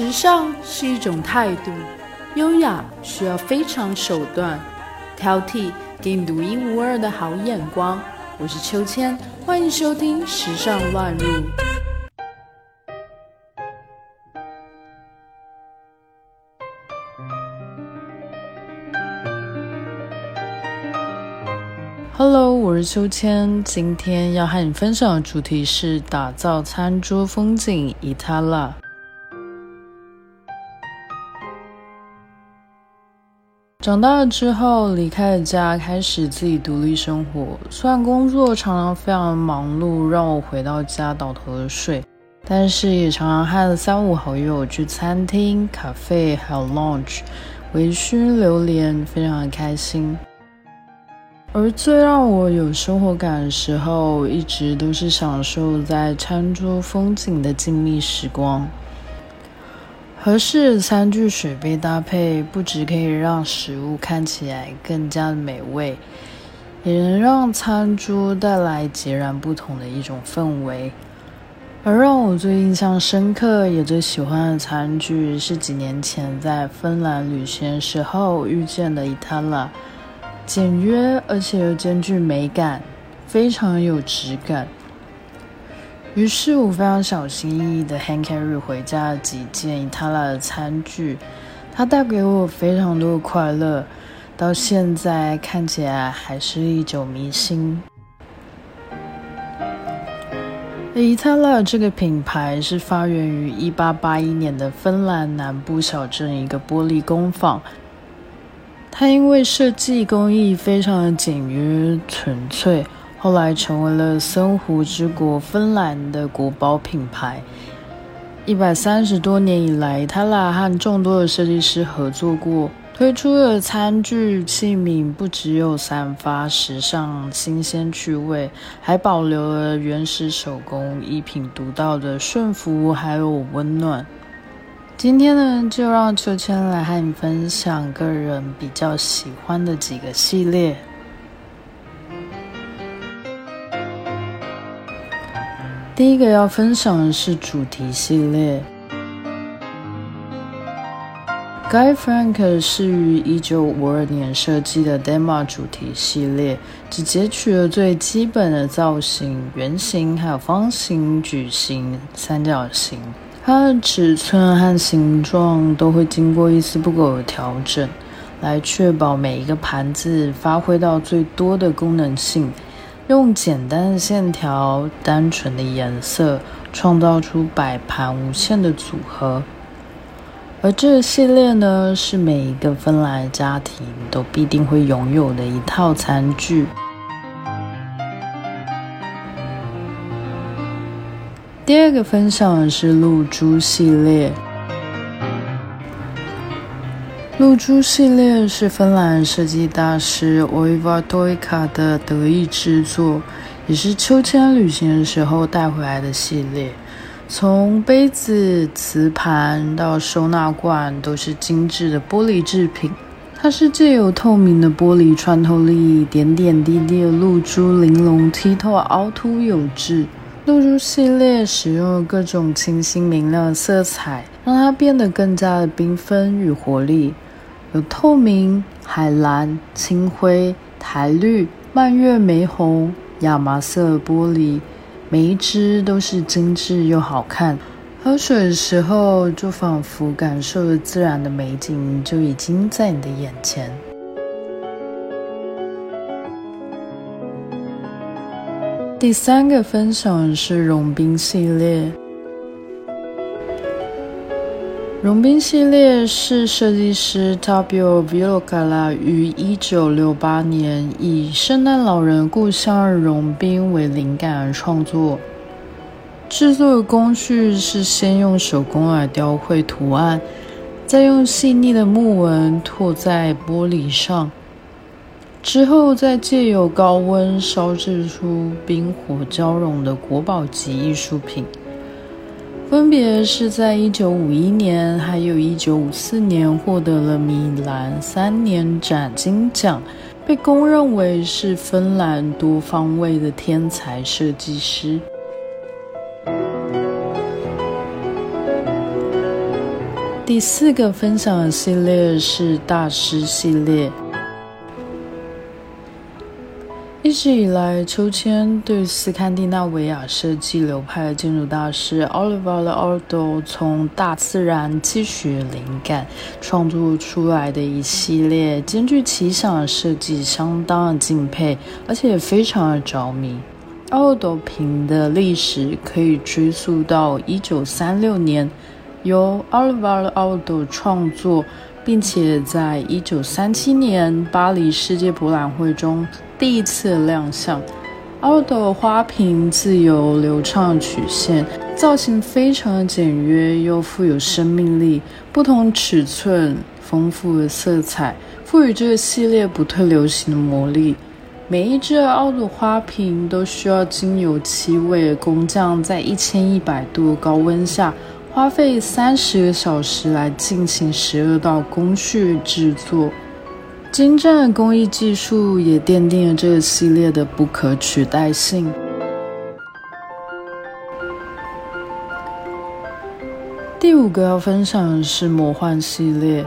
时尚是一种态度，优雅需要非常手段，挑剔给你独一无二的好眼光。我是秋千，欢迎收听《时尚乱入》。Hello，我是秋千，今天要和你分享的主题是打造餐桌风景伊塔拉。长大了之后，离开了家，开始自己独立生活。虽然工作常常非常忙碌，让我回到家倒头就睡，但是也常常和三五好友去餐厅、咖啡还有 lounge，微醺流连，非常的开心。而最让我有生活感的时候，一直都是享受在餐桌风景的静谧时光。合适的餐具、水杯搭配，不只可以让食物看起来更加的美味，也能让餐桌带来截然不同的一种氛围。而让我最印象深刻，也最喜欢的餐具，是几年前在芬兰旅行时候遇见的伊塔拉。简约，而且又兼具美感，非常有质感。于是我非常小心翼翼的 hand carry 回家了几件伊塔拉的餐具，它带给我非常多的快乐，到现在看起来还是历久弥新。伊塔拉这个品牌是发源于1881年的芬兰南部小镇一个玻璃工坊。它因为设计工艺非常的简约纯粹，后来成为了森湖之国芬兰的国宝品牌。一百三十多年以来，它俩和众多的设计师合作过，推出的餐具器皿不只有散发时尚新鲜趣味，还保留了原始手工艺品独到的顺服还有温暖。今天呢，就让秋千来和你分享个人比较喜欢的几个系列。第一个要分享的是主题系列。Guy Frank 是于一九五二年设计的 Dema 主题系列，只截取了最基本的造型：圆形、还有方形、矩形、三角形。它的尺寸和形状都会经过一丝不苟的调整，来确保每一个盘子发挥到最多的功能性。用简单的线条、单纯的颜色，创造出摆盘无限的组合。而这个系列呢，是每一个芬兰家庭都必定会拥有的一套餐具。第二个分享的是露珠系列。露珠系列是芬兰设计大师 Oiva Toika 的得意之作，也是秋千旅行的时候带回来的系列。从杯子、瓷盘到收纳罐，都是精致的玻璃制品。它是借由透明的玻璃穿透力，点点滴滴的露珠玲珑剔透，凹凸有致。露珠系列使用了各种清新明亮的色彩，让它变得更加的缤纷与活力。有透明、海蓝、青灰、苔绿、蔓越玫红、亚麻色玻璃，每一只都是精致又好看。喝水的时候，就仿佛感受了自然的美景，就已经在你的眼前。第三个分享是融冰系列。融冰系列是设计师 Tabio v i l o c a l a 于一九六八年以圣诞老人故乡融冰为灵感而创作。制作的工序是先用手工来雕绘图案，再用细腻的木纹拓在玻璃上。之后，再借由高温烧制出冰火交融的国宝级艺术品，分别是在一九五一年还有一九五四年获得了米兰三年展金奖，被公认为是芬兰多方位的天才设计师。第四个分享的系列是大师系列。一直以来，秋千对斯堪的纳维亚设计流派的建筑大师 Oliver Aldo 从大自然汲取灵感，创作出来的一系列兼具奇想的设计，相当的敬佩，而且也非常的着迷。奥斗坪的历史可以追溯到一九三六年，由 Oliver Aldo 创作。并且在一九三七年巴黎世界博览会中第一次亮相。奥的花瓶自由流畅曲线，造型非常的简约又富有生命力。不同尺寸、丰富的色彩，赋予这个系列不退流行的魔力。每一只奥的花瓶都需要经由七位工匠在一千一百度高温下。花费三十个小时来进行十二道工序制作，精湛的工艺技术也奠定了这个系列的不可取代性。第五个要分享的是魔幻系列，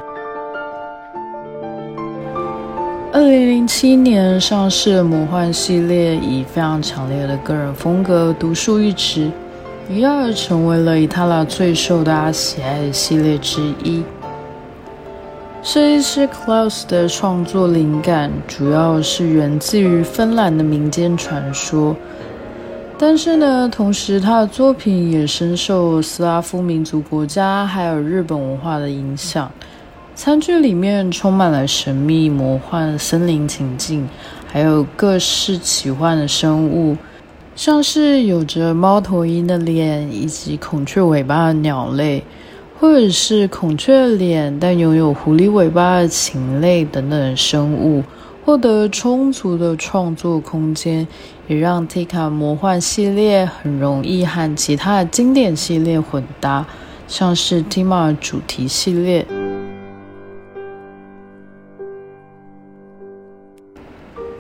二零零七年上市的魔幻系列，以非常强烈的个人风格独树一帜。一跃成为了伊塔拉最受大家喜爱的系列之一。设计师 Klaus 的创作灵感主要是源自于芬兰的民间传说，但是呢，同时他的作品也深受斯拉夫民族国家还有日本文化的影响。餐具里面充满了神秘魔幻森林情境，还有各式奇幻的生物。像是有着猫头鹰的脸以及孔雀尾巴的鸟类，或者是孔雀脸但拥有狐狸尾巴的禽类等等生物，获得充足的创作空间，也让 Tika 魔幻系列很容易和其他的经典系列混搭，像是 Tima 主题系列。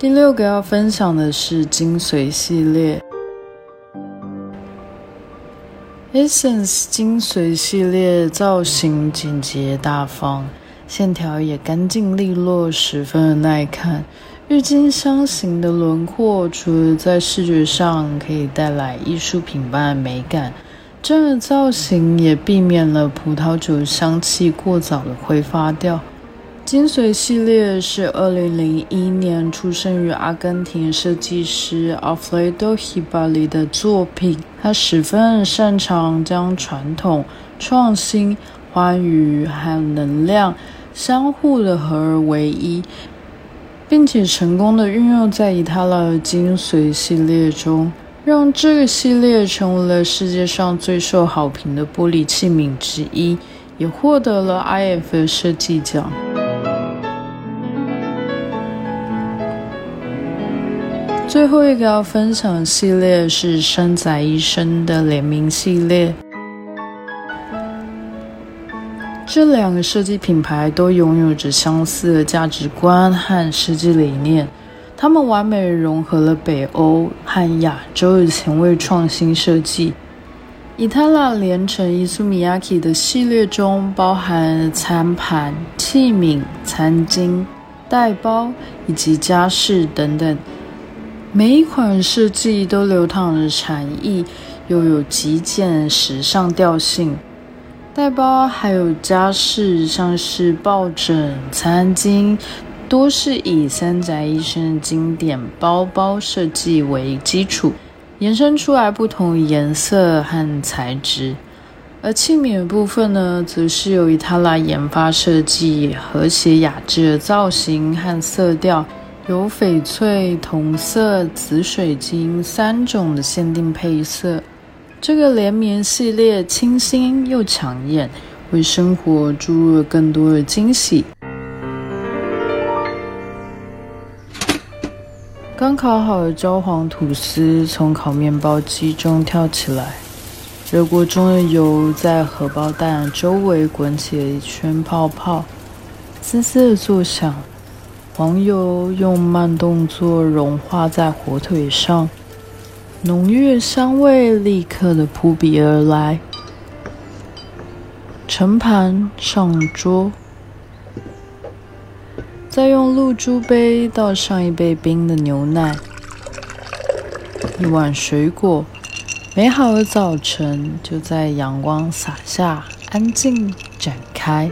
第六个要分享的是精髓系列，Essence 精髓系列造型简洁大方，线条也干净利落，十分的耐看。郁金香型的轮廓，除了在视觉上可以带来艺术品般的美感，这样的造型也避免了葡萄酒香气过早的挥发掉。精髓系列是二零零一年出生于阿根廷设计师 Alfredo Hibali 的作品。他十分擅长将传统、创新、欢愉还有能量相互的合而为一，并且成功的运用在伊塔拉的精髓系列中，让这个系列成为了世界上最受好评的玻璃器皿之一，也获得了 IF 设计奖。最后一个要分享的系列是山仔医生的联名系列。这两个设计品牌都拥有着相似的价值观和设计理念，他们完美融合了北欧和亚洲的前卫创新设计。伊塔拉连城伊苏米亚 k i 的系列中，包含餐盘、器皿、餐巾、袋包以及家饰等等。每一款设计都流淌着禅意，又有极简时尚调性。袋包还有家饰，像是抱枕、餐巾，多是以三宅一生的经典包包设计为基础，延伸出来不同颜色和材质。而器皿的部分呢，则是由于它来研发设计，和谐雅致的造型和色调。有翡翠、同色、紫水晶三种的限定配色，这个连绵系列清新又抢眼，为生活注入了更多的惊喜。刚烤好的焦黄吐司从烤面包机中跳起来，热锅中的油在荷包蛋周围滚起了一圈泡泡，滋滋的作响。黄油用慢动作融化在火腿上，浓郁香味立刻的扑鼻而来。盛盘上桌，再用露珠杯倒上一杯冰的牛奶，一碗水果，美好的早晨就在阳光洒下，安静展开。